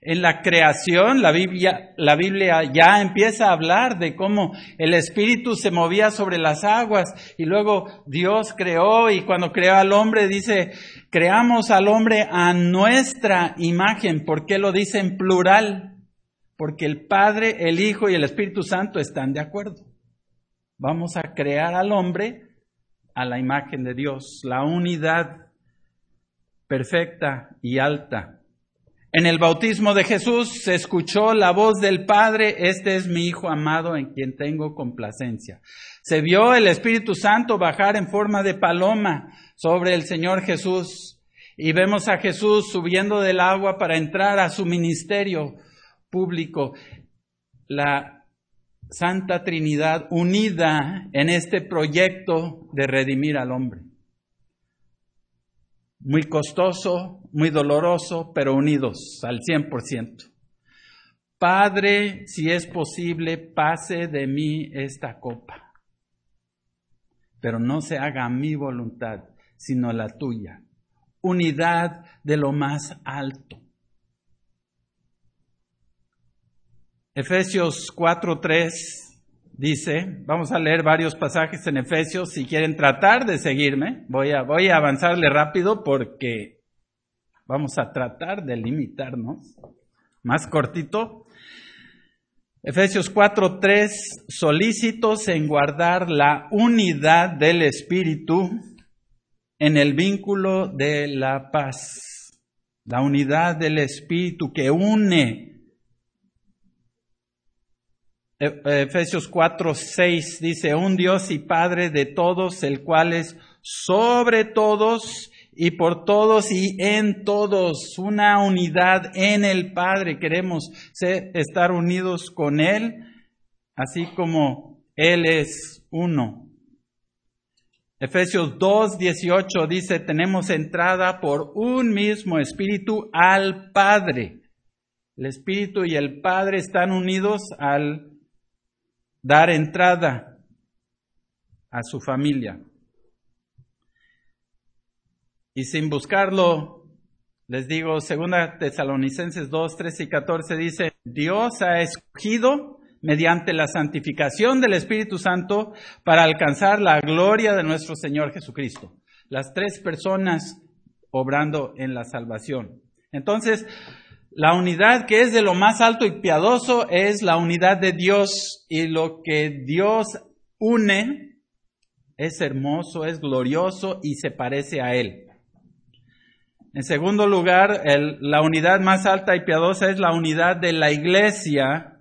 En la creación, la Biblia, la Biblia ya empieza a hablar de cómo el Espíritu se movía sobre las aguas y luego Dios creó y cuando creó al hombre dice, creamos al hombre a nuestra imagen. ¿Por qué lo dice en plural? Porque el Padre, el Hijo y el Espíritu Santo están de acuerdo. Vamos a crear al hombre a la imagen de Dios, la unidad perfecta y alta. En el bautismo de Jesús se escuchó la voz del Padre, este es mi Hijo amado en quien tengo complacencia. Se vio el Espíritu Santo bajar en forma de paloma sobre el Señor Jesús y vemos a Jesús subiendo del agua para entrar a su ministerio público. La Santa Trinidad unida en este proyecto de redimir al hombre muy costoso, muy doloroso, pero unidos al 100%. Padre, si es posible, pase de mí esta copa, pero no se haga mi voluntad, sino la tuya. Unidad de lo más alto. Efesios 4:3 dice, vamos a leer varios pasajes en Efesios, si quieren tratar de seguirme, voy a, avanzarle rápido porque vamos a tratar de limitarnos. Más cortito. Efesios 4:3, solícitos en guardar la unidad del Espíritu en el vínculo de la paz. La unidad del Espíritu que une Efesios 4, 6 dice, un Dios y Padre de todos, el cual es sobre todos y por todos y en todos, una unidad en el Padre. Queremos estar unidos con Él, así como Él es uno. Efesios 2, 18 dice, tenemos entrada por un mismo espíritu al Padre. El espíritu y el Padre están unidos al dar entrada a su familia. Y sin buscarlo, les digo, segunda Tesalonicenses 2, 13 y 14 dice, Dios ha escogido mediante la santificación del Espíritu Santo para alcanzar la gloria de nuestro Señor Jesucristo. Las tres personas obrando en la salvación. Entonces, la unidad que es de lo más alto y piadoso es la unidad de Dios y lo que Dios une es hermoso, es glorioso y se parece a Él. En segundo lugar, la unidad más alta y piadosa es la unidad de la iglesia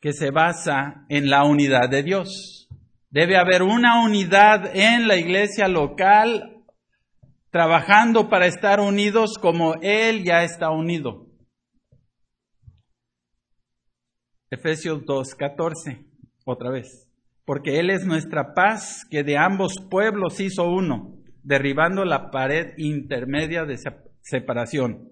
que se basa en la unidad de Dios. Debe haber una unidad en la iglesia local trabajando para estar unidos como Él ya está unido. Efesios 2.14, otra vez. Porque Él es nuestra paz que de ambos pueblos hizo uno, derribando la pared intermedia de separación.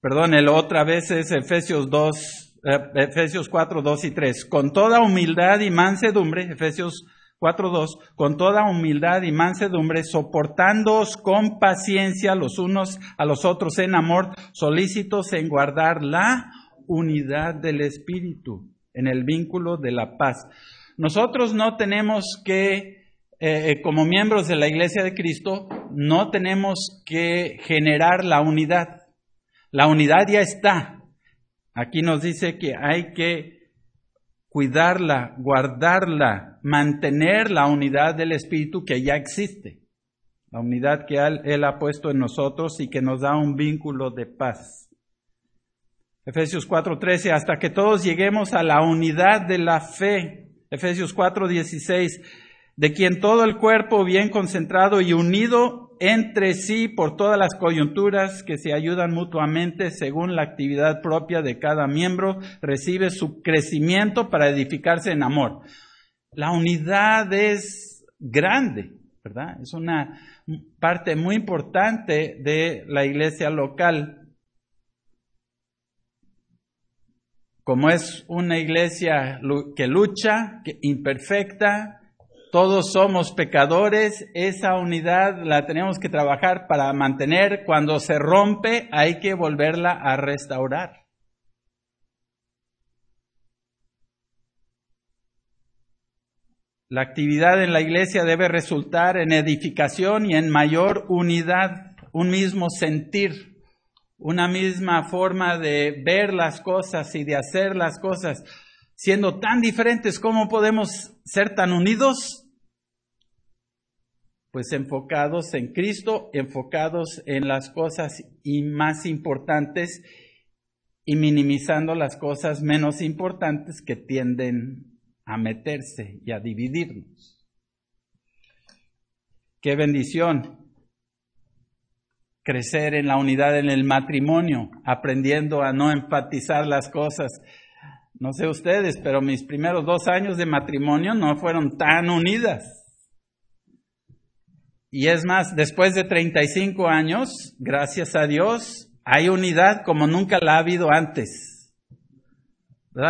Perdón, el otra vez es Efesios 2, eh, Efesios 4, 2 y 3. Con toda humildad y mansedumbre, Efesios 4.2, con toda humildad y mansedumbre, soportándoos con paciencia los unos a los otros en amor, solícitos en guardar la unidad del Espíritu, en el vínculo de la paz. Nosotros no tenemos que, eh, eh, como miembros de la Iglesia de Cristo, no tenemos que generar la unidad. La unidad ya está. Aquí nos dice que hay que cuidarla, guardarla, mantener la unidad del Espíritu que ya existe, la unidad que Él, ha puesto en nosotros y que nos da un vínculo de paz. Efesios 4:13, hasta que todos lleguemos a la unidad de la fe. Efesios 4:16, de quien todo el cuerpo bien concentrado y unido entre sí por todas las coyunturas que se ayudan mutuamente según la actividad propia de cada miembro, recibe su crecimiento para edificarse en amor. La unidad es grande, ¿verdad? Es una parte muy importante de la iglesia local. Como es una iglesia que lucha, que imperfecta, todos somos pecadores, esa unidad la tenemos que trabajar para mantener. Cuando se rompe hay que volverla a restaurar. La actividad en la iglesia debe resultar en edificación y en mayor unidad, un mismo sentir, una misma forma de ver las cosas y de hacer las cosas. Siendo tan diferentes, ¿cómo podemos ser tan unidos? Pues enfocados en Cristo, enfocados en las cosas y más importantes y minimizando las cosas menos importantes que tienden a meterse y a dividirnos. Qué bendición crecer en la unidad en el matrimonio, aprendiendo a no enfatizar las cosas. No sé ustedes, pero mis primeros dos años de matrimonio no fueron tan unidas. Y es más, después de 35 años, gracias a Dios, hay unidad como nunca la ha habido antes.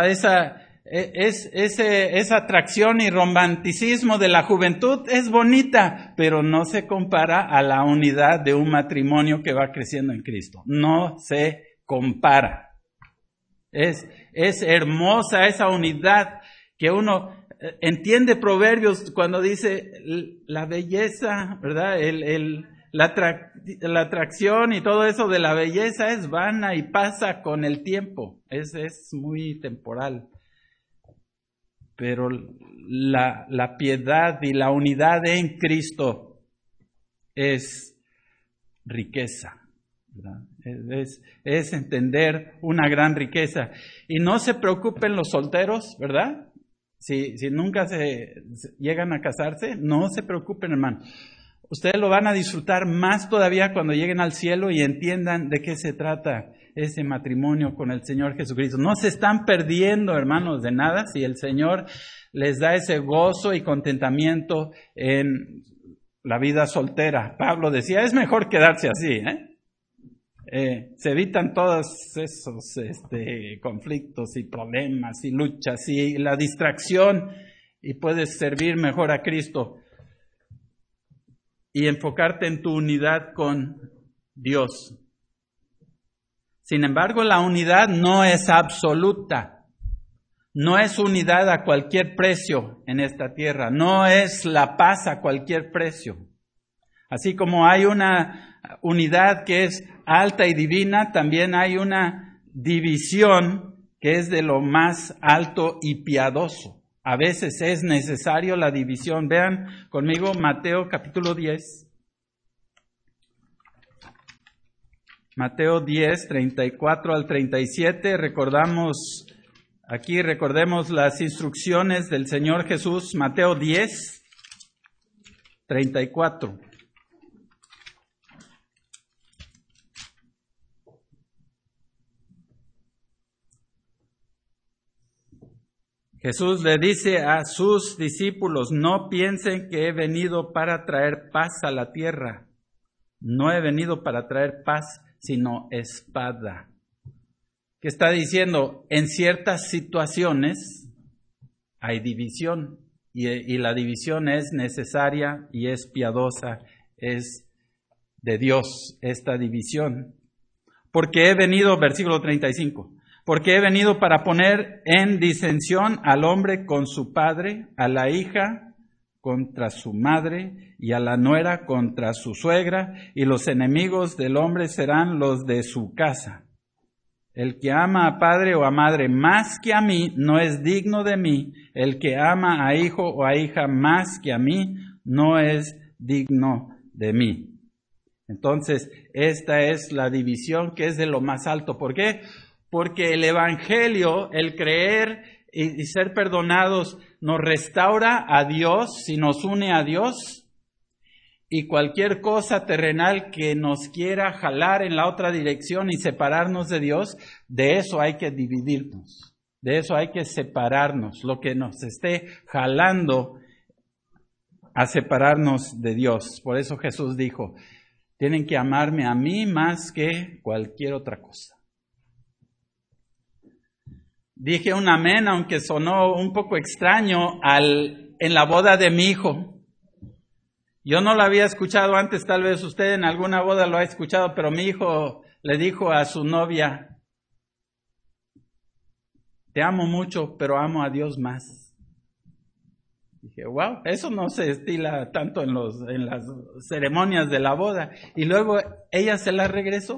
Esa, e, es, esa atracción y romanticismo de la juventud es bonita, pero no se compara a la unidad de un matrimonio que va creciendo en Cristo. No se compara. Es, es hermosa esa unidad que uno eh, entiende proverbios cuando dice la belleza, ¿verdad? La, la, atracción y todo eso de la belleza es vana y pasa con el tiempo. Es, es muy temporal pero la, la piedad y la unidad en Cristo es riqueza. Es, es, entender una gran riqueza. Y no se preocupen los solteros, ¿verdad? Si, si nunca se, llegan a casarse, no se preocupen, hermano. Ustedes lo van a disfrutar más todavía cuando lleguen al cielo y entiendan de qué se trata ese matrimonio con el Señor Jesucristo. No se están perdiendo, hermanos, de nada si el Señor les da ese gozo y contentamiento en la vida soltera. Pablo decía, es mejor quedarse así, ¿eh? Eh, se evitan todos esos este, conflictos y problemas y luchas y la distracción y puedes servir mejor a Cristo y enfocarte en tu unidad con Dios. Sin embargo, la unidad no es absoluta. No es unidad a cualquier precio en esta tierra. No es la paz a cualquier precio. Así como hay una unidad que es alta y divina, también hay una división que es de lo más alto y piadoso. A veces es necesario la división. Vean conmigo Mateo capítulo 10. Mateo 10, 34 al 37, recordamos, aquí recordemos las instrucciones del Señor Jesús, Mateo 10, 34. Jesús le dice a sus discípulos, no piensen que he venido para traer paz a la tierra. No he venido para traer paz, sino espada. ¿Qué está diciendo? En ciertas situaciones hay división y, y, la división es necesaria y es piadosa, es de Dios esta división. Porque he venido, versículo 35, porque he venido para poner en disensión al hombre con su padre, a la hija contra su madre y a la nuera contra su suegra, y los enemigos del hombre serán los de su casa. El que ama a padre o a madre más que a mí no es digno de mí. El que ama a hijo o a hija más que a mí no es digno de mí. Entonces, esta es la división que es de lo más alto. ¿Por qué? Porque el Evangelio, el creer y, ser perdonados nos restaura a Dios, y nos une a Dios, y cualquier cosa terrenal que nos quiera jalar en la otra dirección y separarnos de Dios, de eso hay que dividirnos, de eso hay que separarnos, lo que nos esté jalando a separarnos de Dios. Por eso Jesús dijo, tienen que amarme a mí más que cualquier otra cosa. Dije un amén, aunque sonó un poco extraño al en la boda de mi hijo. Yo no lo había escuchado antes, tal vez usted en alguna boda lo ha escuchado, pero mi hijo le dijo a su novia, te amo mucho, pero amo a Dios más. Dije, wow, eso no se estila tanto en, los, en las ceremonias de la boda. Y luego ella se la regresó.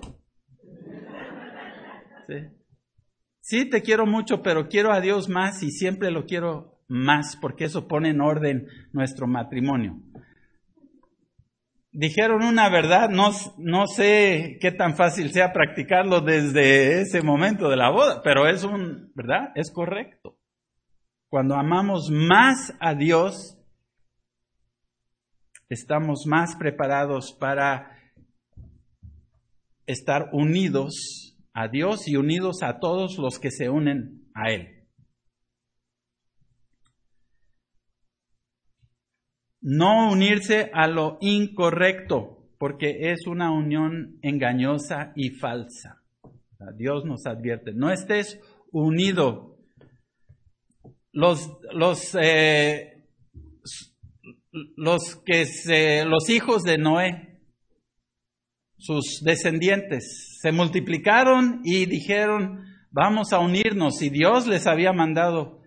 Sí. Sí, te quiero mucho, pero quiero a Dios más y siempre lo quiero más, porque eso pone en orden nuestro matrimonio. Dijeron una verdad, no, no sé qué tan fácil sea practicarlo desde ese momento de la boda, pero es un, ¿verdad? Es correcto. Cuando amamos más a Dios, estamos más preparados para estar unidos a Dios y unidos a todos los que se unen a Él. No unirse a lo incorrecto, porque es una unión engañosa y falsa. Dios nos advierte, no estés unido los, los, eh, los, que se, los hijos de Noé, sus descendientes, se multiplicaron y dijeron, vamos a unirnos. Y Dios les había mandado,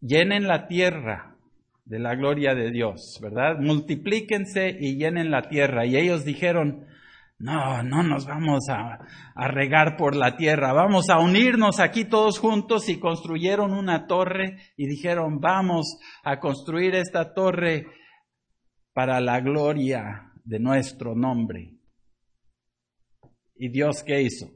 llenen la tierra de la gloria de Dios, ¿verdad? Multiplíquense y llenen la tierra. Y ellos dijeron, no, no nos vamos a, regar por la tierra, vamos a unirnos aquí todos juntos y construyeron una torre y dijeron, vamos a construir esta torre para la gloria de nuestro nombre. ¿Y Dios qué hizo?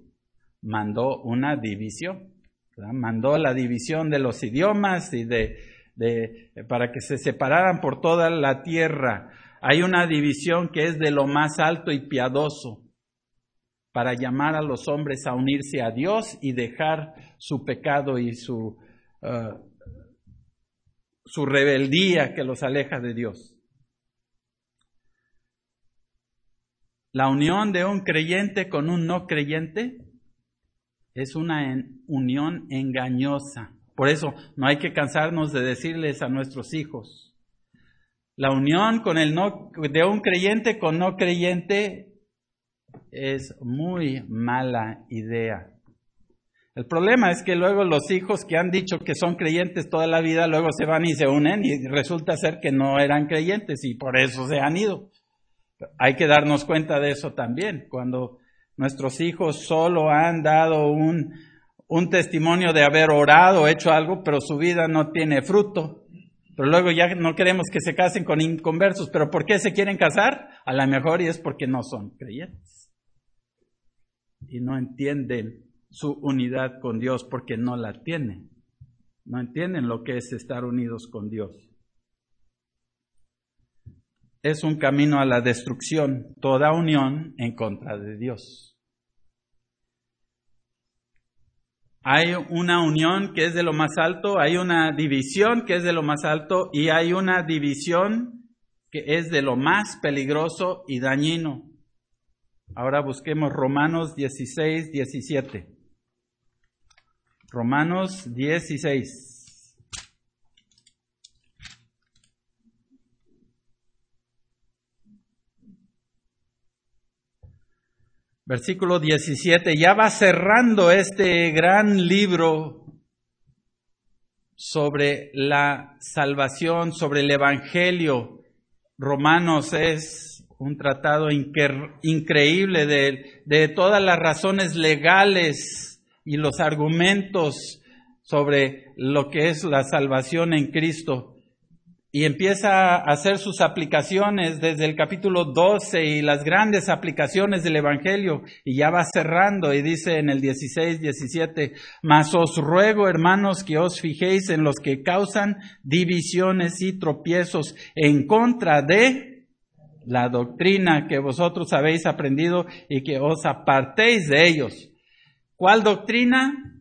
Mandó una división, mandó la división de los idiomas y de, de, para que se separaran por toda la tierra hay una división que es de lo más alto y piadoso para llamar a los hombres a unirse a Dios y dejar su pecado y su, uh, su rebeldía que los aleja de Dios. La unión de un creyente con un no creyente es una unión engañosa. Por eso no hay que cansarnos de decirles a nuestros hijos, la unión con el no, de un creyente con no creyente es muy mala idea. El problema es que luego los hijos que han dicho que son creyentes toda la vida, luego se van y se unen y resulta ser que no eran creyentes y por eso se han ido. Hay que darnos cuenta de eso también. Cuando nuestros hijos solo han dado un, un testimonio de haber orado, hecho algo, pero su vida no tiene fruto, pero luego ya no queremos que se casen con inconversos. ¿Pero por qué se quieren casar? A lo mejor y es porque no son creyentes. Y no entienden su unidad con Dios porque no la tienen. No entienden lo que es estar unidos con Dios. Es un camino a la destrucción, toda unión en contra de Dios. Hay una unión que es de lo más alto, hay una división que es de lo más alto y hay una división que es de lo más peligroso y dañino. Ahora busquemos Romanos 16, 17. Romanos 16. Versículo 17, ya va cerrando este gran libro sobre la salvación, sobre el Evangelio. Romanos es un tratado increíble de, de todas las razones legales y los argumentos sobre lo que es la salvación en Cristo y empieza a hacer sus aplicaciones desde el capítulo 12 y las grandes aplicaciones del Evangelio y ya va cerrando y dice en el 16, 17, mas os ruego hermanos que os fijéis en los que causan divisiones y tropiezos en contra de la doctrina que vosotros habéis aprendido y que os apartéis de ellos. ¿Cuál doctrina?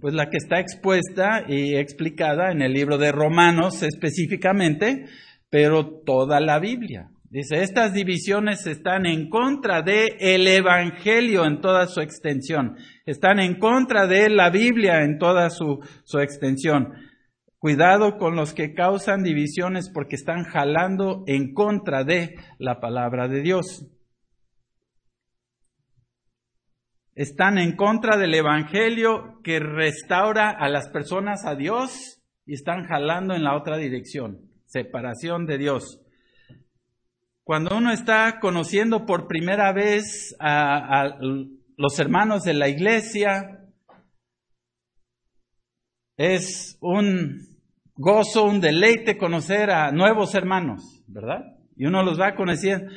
Pues la que está expuesta y explicada en el libro de Romanos específicamente, pero toda la Biblia. Dice, estas divisiones están en contra de el Evangelio en toda su extensión. Están en contra de la Biblia en toda su, su extensión. Cuidado con los que causan divisiones porque están jalando en contra de la palabra de Dios. Están en contra del Evangelio que restaura a las personas a Dios y están jalando en la otra dirección, separación de Dios. Cuando uno está conociendo por primera vez a, los hermanos de la iglesia, es un gozo, un deleite conocer a nuevos hermanos, ¿verdad? Y uno los va conociendo,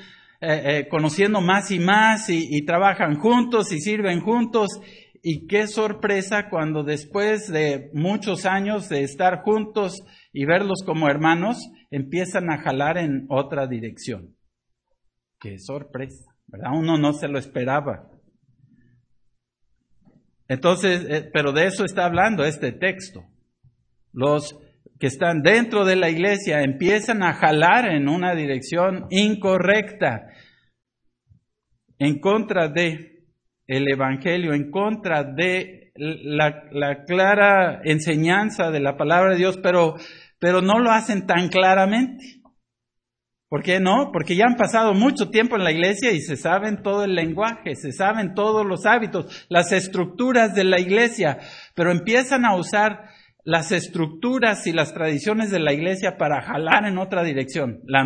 eh, eh, conociendo más y más y trabajan juntos y sirven juntos. Y qué sorpresa cuando después de muchos años de estar juntos y verlos como hermanos, empiezan a jalar en otra dirección. Qué sorpresa, ¿verdad? Uno no se lo esperaba. Entonces, eh, pero de eso está hablando este texto. Los que están dentro de la iglesia empiezan a jalar en una dirección incorrecta, en contra de el evangelio, en contra de la, la clara enseñanza de la palabra de Dios, pero, pero no lo hacen tan claramente. ¿Por qué no? Porque ya han pasado mucho tiempo en la iglesia y se saben todo el lenguaje, se saben todos los hábitos, las estructuras de la iglesia, pero empiezan a usar las estructuras y las tradiciones de la iglesia para jalar en otra dirección. La,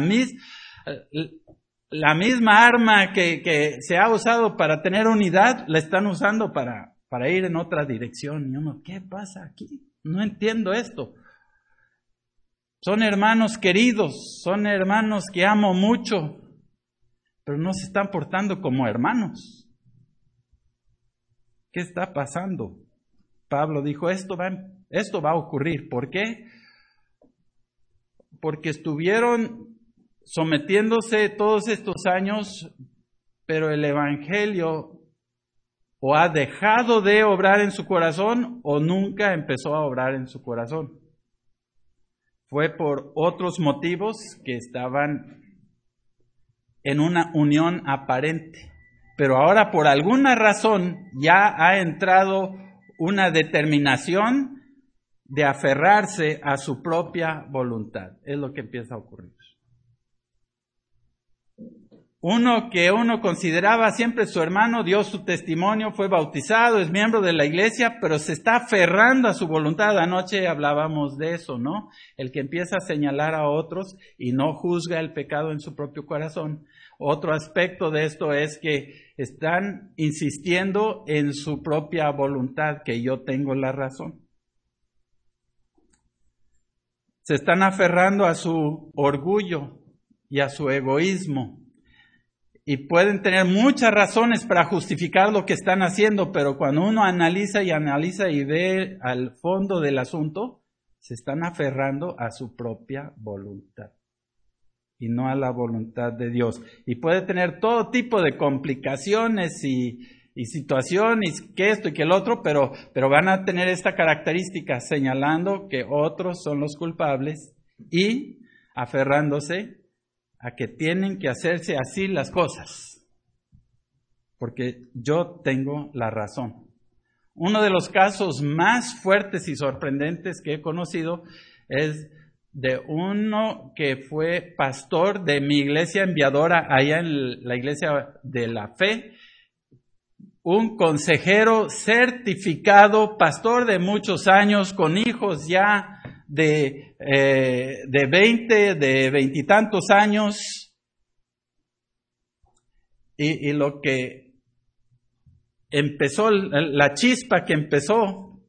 la misma arma que, que, se ha usado para tener unidad, la están usando para, para ir en otra dirección. Y uno, ¿qué pasa aquí? No entiendo esto. Son hermanos queridos, son hermanos que amo mucho, pero no se están portando como hermanos. ¿Qué está pasando? Pablo dijo, esto va, esto va a ocurrir. ¿Por qué? Porque estuvieron sometiéndose todos estos años, pero el Evangelio o ha dejado de obrar en su corazón o nunca empezó a obrar en su corazón fue por otros motivos que estaban en una unión aparente. Pero ahora por alguna razón ya ha entrado una determinación de aferrarse a su propia voluntad. Es lo que empieza a ocurrir. Uno que uno consideraba siempre su hermano, dio su testimonio, fue bautizado, es miembro de la iglesia, pero se está aferrando a su voluntad. Anoche hablábamos de eso, ¿no? El que empieza a señalar a otros y no juzga el pecado en su propio corazón. Otro aspecto de esto es que están insistiendo en su propia voluntad, que yo tengo la razón. Se están aferrando a su orgullo y a su egoísmo y pueden tener muchas razones para justificar lo que están haciendo, pero cuando uno analiza y analiza y ve al fondo del asunto, se están aferrando a su propia voluntad y no a la voluntad de Dios. Y puede tener todo tipo de complicaciones y, situaciones, que esto y que el otro, pero, pero van a tener esta característica señalando que otros son los culpables y aferrándose a que tienen que hacerse así las cosas, porque yo tengo la razón. Uno de los casos más fuertes y sorprendentes que he conocido es de uno que fue pastor de mi iglesia enviadora allá en la iglesia de la fe, un consejero certificado, pastor de muchos años, con hijos ya de, eh, de 20, de veintitantos años, y, y, lo que empezó, la chispa que empezó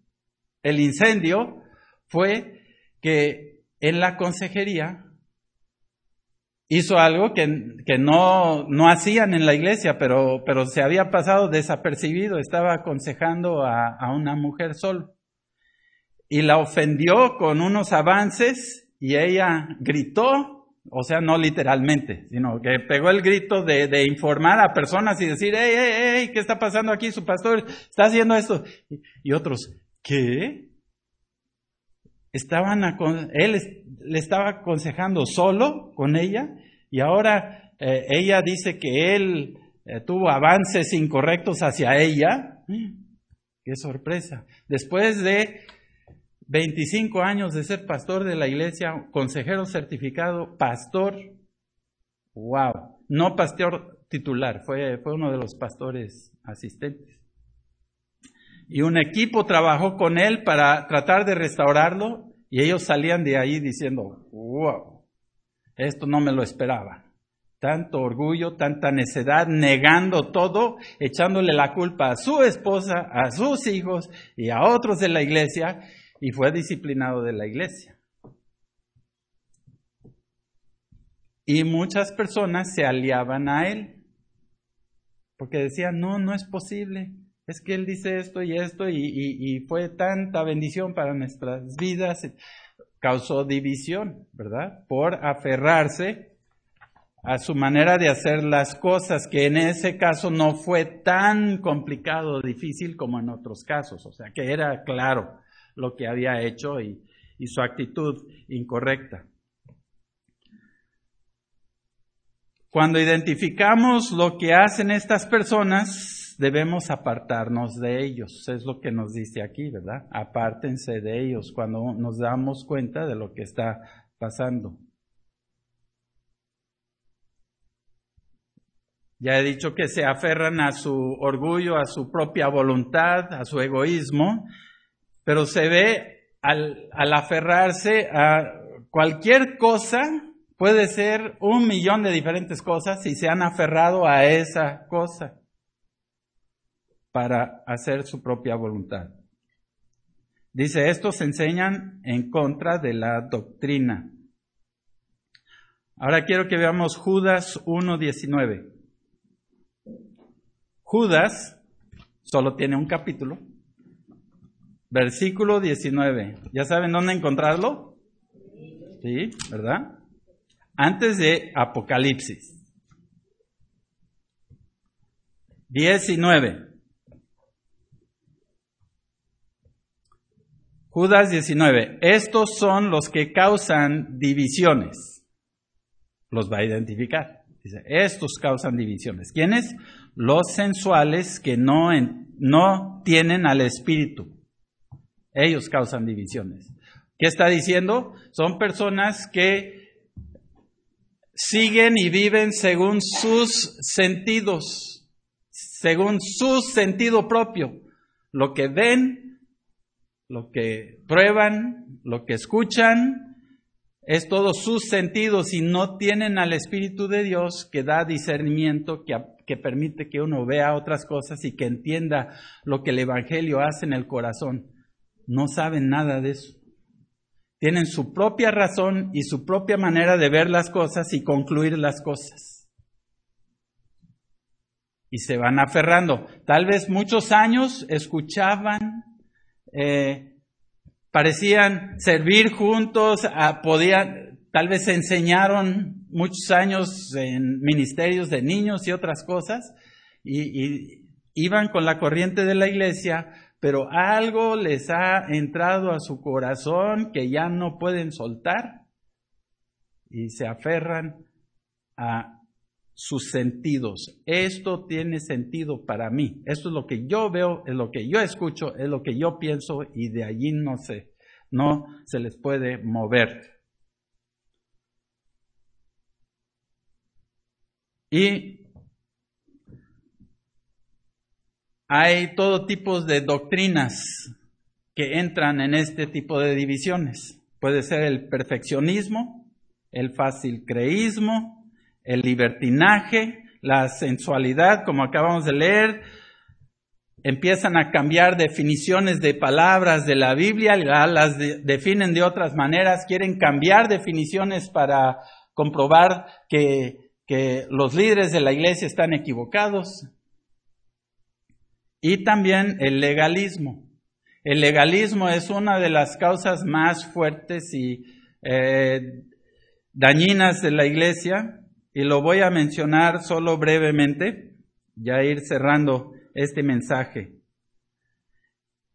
el incendio fue que en la consejería hizo algo que, que no, no, hacían en la iglesia, pero, pero se había pasado desapercibido, estaba aconsejando a, a una mujer solo y la ofendió con unos avances y ella gritó, o sea, no literalmente, sino que pegó el grito de, informar a personas y decir, hey, hey, hey, ¿qué está pasando aquí? Su pastor está haciendo esto. Y, otros, ¿qué? Estaban, él le estaba aconsejando solo con ella y ahora eh, ella dice que él eh, tuvo avances incorrectos hacia ella. ¡Qué sorpresa! Después de 25 años de ser pastor de la iglesia, consejero certificado, pastor. Wow. No pastor titular, fue, fue uno de los pastores asistentes. Y un equipo trabajó con él para tratar de restaurarlo y ellos salían de ahí diciendo, wow, esto no me lo esperaba. Tanto orgullo, tanta necedad, negando todo, echándole la culpa a su esposa, a sus hijos y a otros de la iglesia, y fue disciplinado de la iglesia. Y muchas personas se aliaban a él, porque decían, no, no es posible, es que él dice esto y esto, y, fue tanta bendición para nuestras vidas, causó división, ¿verdad? Por aferrarse a su manera de hacer las cosas, que en ese caso no fue tan complicado o difícil como en otros casos, o sea que era claro lo que había hecho y, su actitud incorrecta. Cuando identificamos lo que hacen estas personas, debemos apartarnos de ellos. Es lo que nos dice aquí, ¿verdad? Apártense de ellos cuando nos damos cuenta de lo que está pasando. Ya he dicho que se aferran a su orgullo, a su propia voluntad, a su egoísmo, pero se ve al, aferrarse a cualquier cosa, puede ser un millón de diferentes cosas, si se han aferrado a esa cosa para hacer su propia voluntad. Dice, estos enseñan en contra de la doctrina. Ahora quiero que veamos Judas 1.19. Judas solo tiene un capítulo. Versículo 19. ¿Ya saben dónde encontrarlo? Sí, ¿verdad? Antes de Apocalipsis. 19. Judas 19. Estos son los que causan divisiones. Los va a identificar. Dice, estos causan divisiones. ¿Quiénes? los sensuales que no, no tienen al Espíritu. Ellos causan divisiones. ¿Qué está diciendo? Son personas que siguen y viven según sus sentidos, según su sentido propio. Lo que ven, lo que prueban, lo que escuchan, es todos sus sentidos y no tienen al Espíritu de Dios que da discernimiento, que, que permite que uno vea otras cosas y que entienda lo que el Evangelio hace en el corazón. No saben nada de eso. Tienen su propia razón y su propia manera de ver las cosas y concluir las cosas. Y se van aferrando. Tal vez muchos años escuchaban eh, parecían servir juntos, ah, podían, tal vez enseñaron muchos años en ministerios de niños y otras cosas, y, iban con la corriente de la iglesia, pero algo les ha entrado a su corazón que ya no pueden soltar y se aferran a sus sentidos. Esto tiene sentido para mí. Esto es lo que yo veo, es lo que yo escucho, es lo que yo pienso y de allí no sé, no se les puede mover. Y hay todo tipo de doctrinas que entran en este tipo de divisiones. Puede ser el perfeccionismo, el fácil creísmo, el libertinaje, la sensualidad, como acabamos de leer, empiezan a cambiar definiciones de palabras de la Biblia, las definen de otras maneras, quieren cambiar definiciones para comprobar que, los líderes de la iglesia están equivocados. Y también el legalismo. El legalismo es una de las causas más fuertes y eh, dañinas de la iglesia y lo voy a mencionar solo brevemente, ya ir cerrando este mensaje.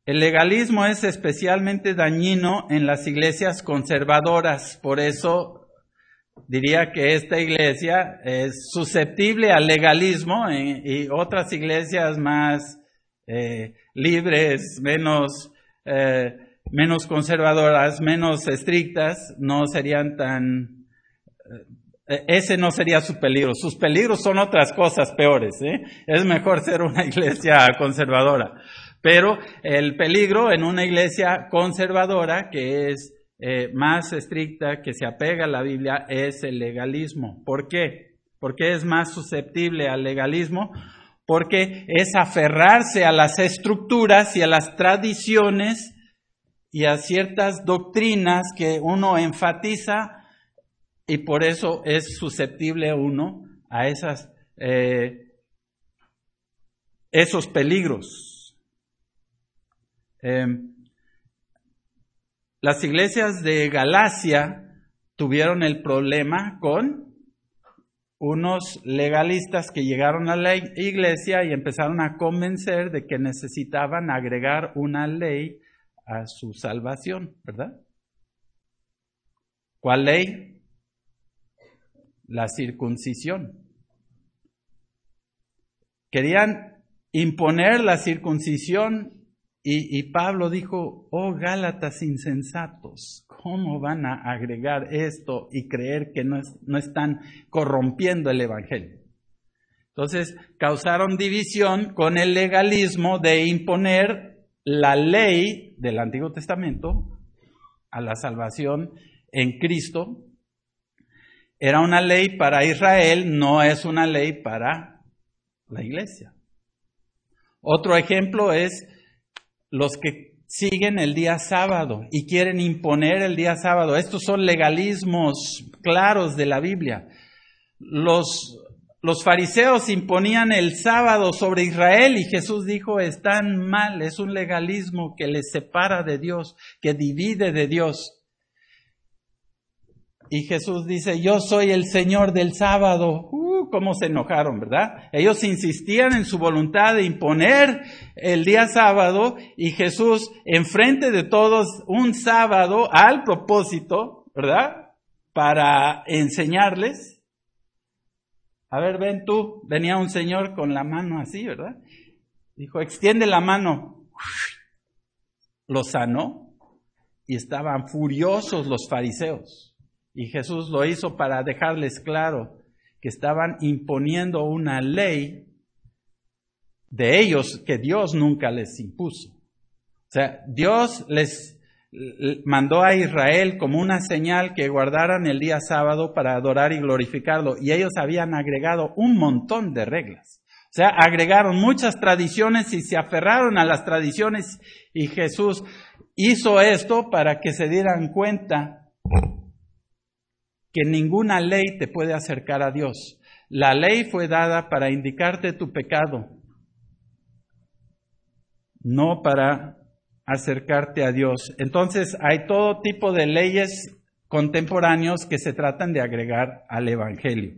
El legalismo es especialmente dañino en las iglesias conservadoras, por eso diría que esta iglesia es susceptible al legalismo eh, y otras iglesias más eh, libres, menos eh, menos conservadoras, menos estrictas, no serían tan... eh, Ese no sería su peligro. Sus peligros son otras cosas peores. ¿eh? Es mejor ser una iglesia conservadora. Pero el peligro en una iglesia conservadora, que es eh, más estricta, que se apega a la Biblia, es el legalismo. ¿Por qué? ¿Por qué es más susceptible al legalismo? Porque es aferrarse a las estructuras y a las tradiciones y a ciertas doctrinas que uno enfatiza y por eso es susceptible uno a esas, eh, esos peligros. Eh, las iglesias de Galacia tuvieron el problema con unos legalistas que llegaron a la iglesia y empezaron a convencer de que necesitaban agregar una ley a su salvación, ¿verdad? ¿Cuál ley? La circuncisión. Querían imponer la circuncisión y, y, Pablo dijo, oh Gálatas insensatos, ¿cómo van a agregar esto y creer que no, es, no están corrompiendo el Evangelio? Entonces causaron división con el legalismo de imponer la ley del Antiguo Testamento a la salvación en Cristo. Era una ley para Israel, no es una ley para la iglesia. Otro ejemplo es los que siguen el día sábado y quieren imponer el día sábado. Estos son legalismos claros de la Biblia. Los, los fariseos imponían el sábado sobre Israel y Jesús dijo, están mal, es un legalismo que les separa de Dios, que divide de Dios. Y Jesús dice, yo soy el Señor del sábado. Uh, cómo se enojaron, ¿verdad? Ellos insistían en su voluntad de imponer el día sábado y Jesús, enfrente de todos, un sábado al propósito, ¿verdad? Para enseñarles. A ver, ven tú, venía un señor con la mano así, ¿verdad? Dijo, extiende la mano. Lo sanó y estaban furiosos los fariseos. Y Jesús lo hizo para dejarles claro que estaban imponiendo una ley de ellos que Dios nunca les impuso. O sea, Dios les mandó a Israel como una señal que guardaran el día sábado para adorar y glorificarlo. Y ellos habían agregado un montón de reglas. O sea, agregaron muchas tradiciones y se aferraron a las tradiciones y Jesús hizo esto para que se dieran cuenta que ninguna ley te puede acercar a Dios. La ley fue dada para indicarte tu pecado, no para acercarte a Dios. Entonces hay todo tipo de leyes contemporáneos que se tratan de agregar al Evangelio.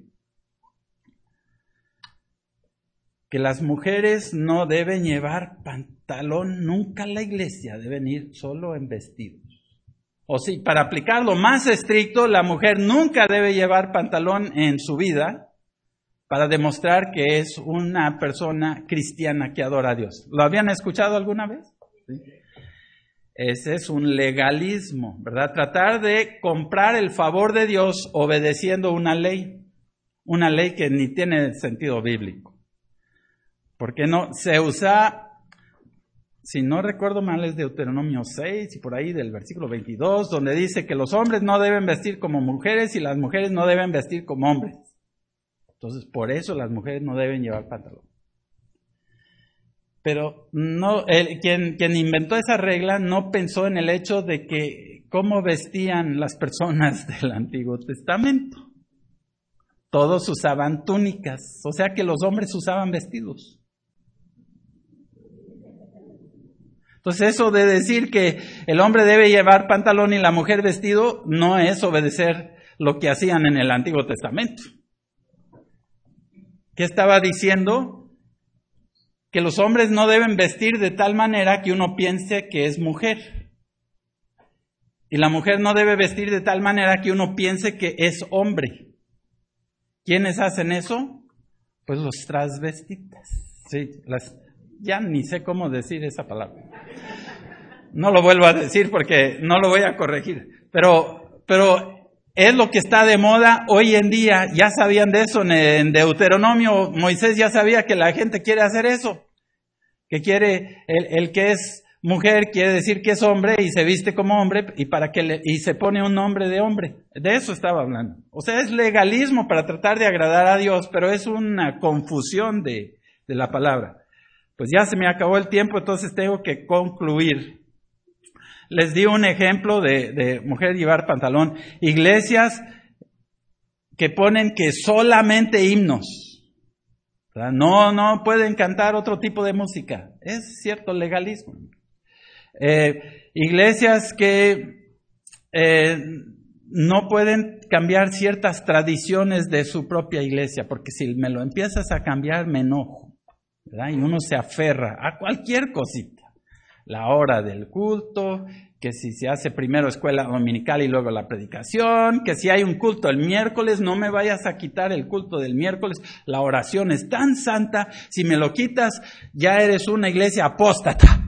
Que las mujeres no deben llevar pantalón nunca a la iglesia, deben ir solo en vestido. O sí, para aplicarlo más estricto, la mujer nunca debe llevar pantalón en su vida para demostrar que es una persona cristiana que adora a Dios. ¿Lo habían escuchado alguna vez? Ese es un legalismo, ¿verdad? Tratar de comprar el favor de Dios obedeciendo una ley, una ley que ni tiene sentido bíblico. Porque no se usa si no recuerdo mal, es Deuteronomio 6 y por ahí del versículo 22, donde dice que los hombres no deben vestir como mujeres y las mujeres no deben vestir como hombres. Entonces, por eso las mujeres no deben llevar pantalón. Pero no, quien, quien inventó esa regla no pensó en el hecho de que cómo vestían las personas del Antiguo Testamento. Todos usaban túnicas, o sea que los hombres usaban vestidos. Entonces eso de decir que el hombre debe llevar pantalón y la mujer vestido no es obedecer lo que hacían en el Antiguo Testamento. ¿Qué estaba diciendo? Que los hombres no deben vestir de tal manera que uno piense que es mujer. Y la mujer no debe vestir de tal manera que uno piense que es hombre. ¿Quiénes hacen eso? Pues los transvestitas. Sí, ya ni sé cómo decir esa palabra. No lo vuelvo a decir porque no lo voy a corregir. Pero, pero es lo que está de moda hoy en día. Ya sabían de eso en Deuteronomio. Moisés ya sabía que la gente quiere hacer eso. Que quiere, el, que es mujer quiere decir que es hombre y se viste como hombre y para que le, y se pone un nombre de hombre. De eso estaba hablando. O sea, es legalismo para tratar de agradar a Dios, pero es una confusión de, de la palabra. Pues ya se me acabó el tiempo, entonces tengo que concluir. Les di un ejemplo de, de mujer llevar pantalón. Iglesias que ponen que solamente himnos. No, no pueden cantar otro tipo de música. Es cierto legalismo. Eh, iglesias que eh, no pueden cambiar ciertas tradiciones de su propia iglesia, porque si me lo empiezas a cambiar me enojo, ¿verdad? Y uno se aferra a cualquier cosita. La hora del culto, que si se hace primero escuela dominical y luego la predicación, que si hay un culto el miércoles, no me vayas a quitar el culto del miércoles, la oración es tan santa, si me lo quitas, ya eres una iglesia apóstata.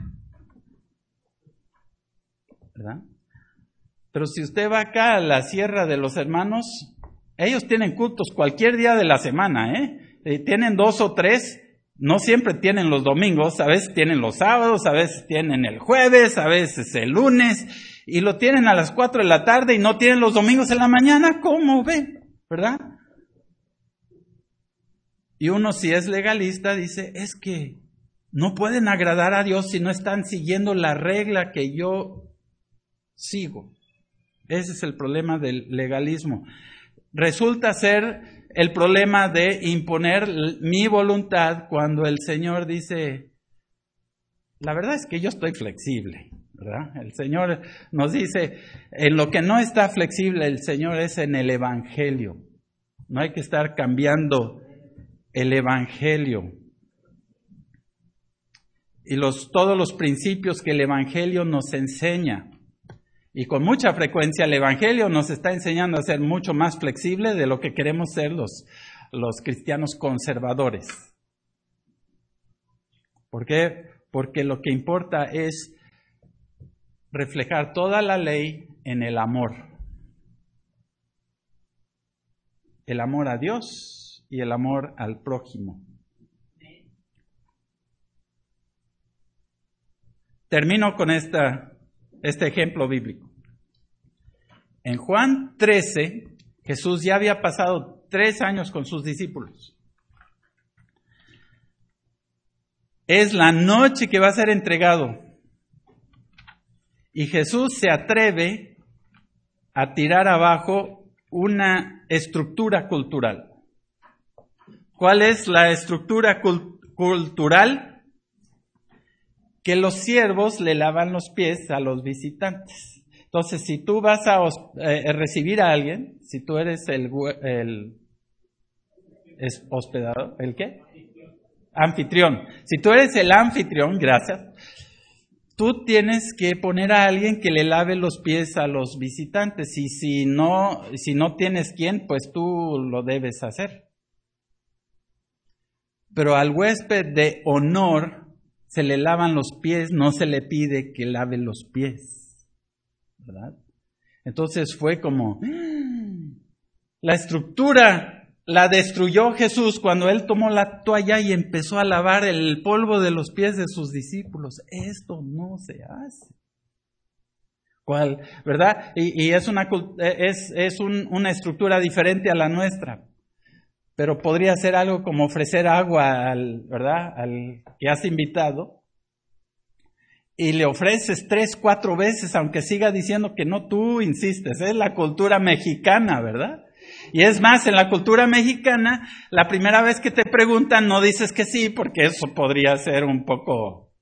Pero si usted va acá a la Sierra de los Hermanos, ellos tienen cultos cualquier día de la semana, ¿eh? ¿eh? tienen dos o tres, no siempre tienen los domingos, a veces tienen los sábados, a veces tienen el jueves, a veces el lunes, y lo tienen a las cuatro de la tarde y no tienen los domingos en la mañana, ¿cómo ven? ¿Verdad? Y uno si es legalista dice, es que no pueden agradar a Dios si no están siguiendo la regla que yo sigo. Ese es el problema del legalismo. Resulta ser el problema de imponer mi voluntad cuando el Señor dice, la verdad es que yo estoy flexible, ¿verdad? El Señor nos dice, en lo que no está flexible el Señor es en el Evangelio. No hay que estar cambiando el Evangelio. Y todos los principios que el Evangelio nos enseña. Y con mucha frecuencia el Evangelio nos está enseñando a ser mucho más flexible de lo que queremos ser los, los cristianos conservadores. ¿Por qué? Porque lo que importa es reflejar toda la ley en el amor. El amor a Dios y el amor al prójimo. Termino con esta este ejemplo bíblico. En Juan 13, Jesús ya había pasado tres años con sus discípulos. Es la noche que va a ser entregado. Y Jesús se atreve a tirar abajo una estructura cultural. ¿Cuál es la estructura cultural? Que los siervos le lavan los pies a los visitantes. Entonces, si tú vas a eh, recibir a alguien, si tú eres el, el hospedado, ¿el qué? Anfitrión. Si tú eres el anfitrión, gracias, tú tienes que poner a alguien que le lave los pies a los visitantes y si no, si no tienes quien, pues tú lo debes hacer. Pero al huésped de honor se le lavan los pies, no se le pide que lave los pies. ¿Verdad? Entonces fue como, ¡Ah! la estructura la destruyó Jesús cuando él tomó la toalla y empezó a lavar el polvo de los pies de sus discípulos. Esto no se hace. ¿Cuál? ¿Verdad? Y, es, una, es, es una estructura diferente a la nuestra pero podría ser algo como ofrecer agua al, ¿verdad? Al que has invitado y le ofreces tres, cuatro veces, aunque siga diciendo que no, tú insistes, es la cultura mexicana, ¿verdad? Y es más, en la cultura mexicana, la primera vez que te preguntan no dices que sí, porque eso podría ser un poco,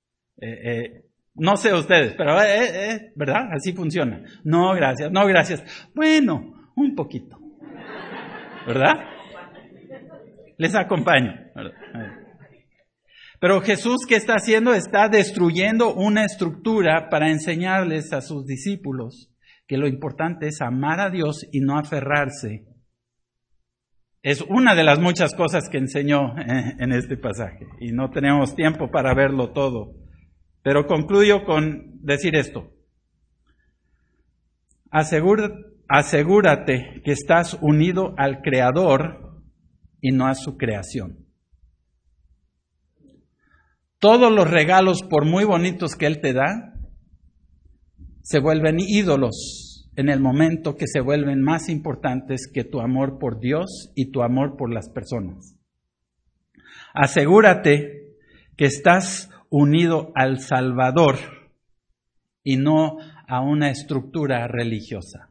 eh, eh, no sé ustedes, pero eh, ¿verdad? Así funciona. No, gracias, no, gracias. Bueno, un poquito, ¿verdad? Les acompaño. Pero Jesús, ¿qué está haciendo? Está destruyendo una estructura para enseñarles a sus discípulos que lo importante es amar a Dios y no aferrarse. Es una de las muchas cosas que enseñó eh, en este pasaje y no tenemos tiempo para verlo todo. Pero concluyo con decir esto. asegúrate que estás unido al Creador y no a su creación. Todos los regalos, por muy bonitos que Él te da, se vuelven ídolos en el momento que se vuelven más importantes que tu amor por Dios y tu amor por las personas. Asegúrate que estás unido al Salvador y no a una estructura religiosa.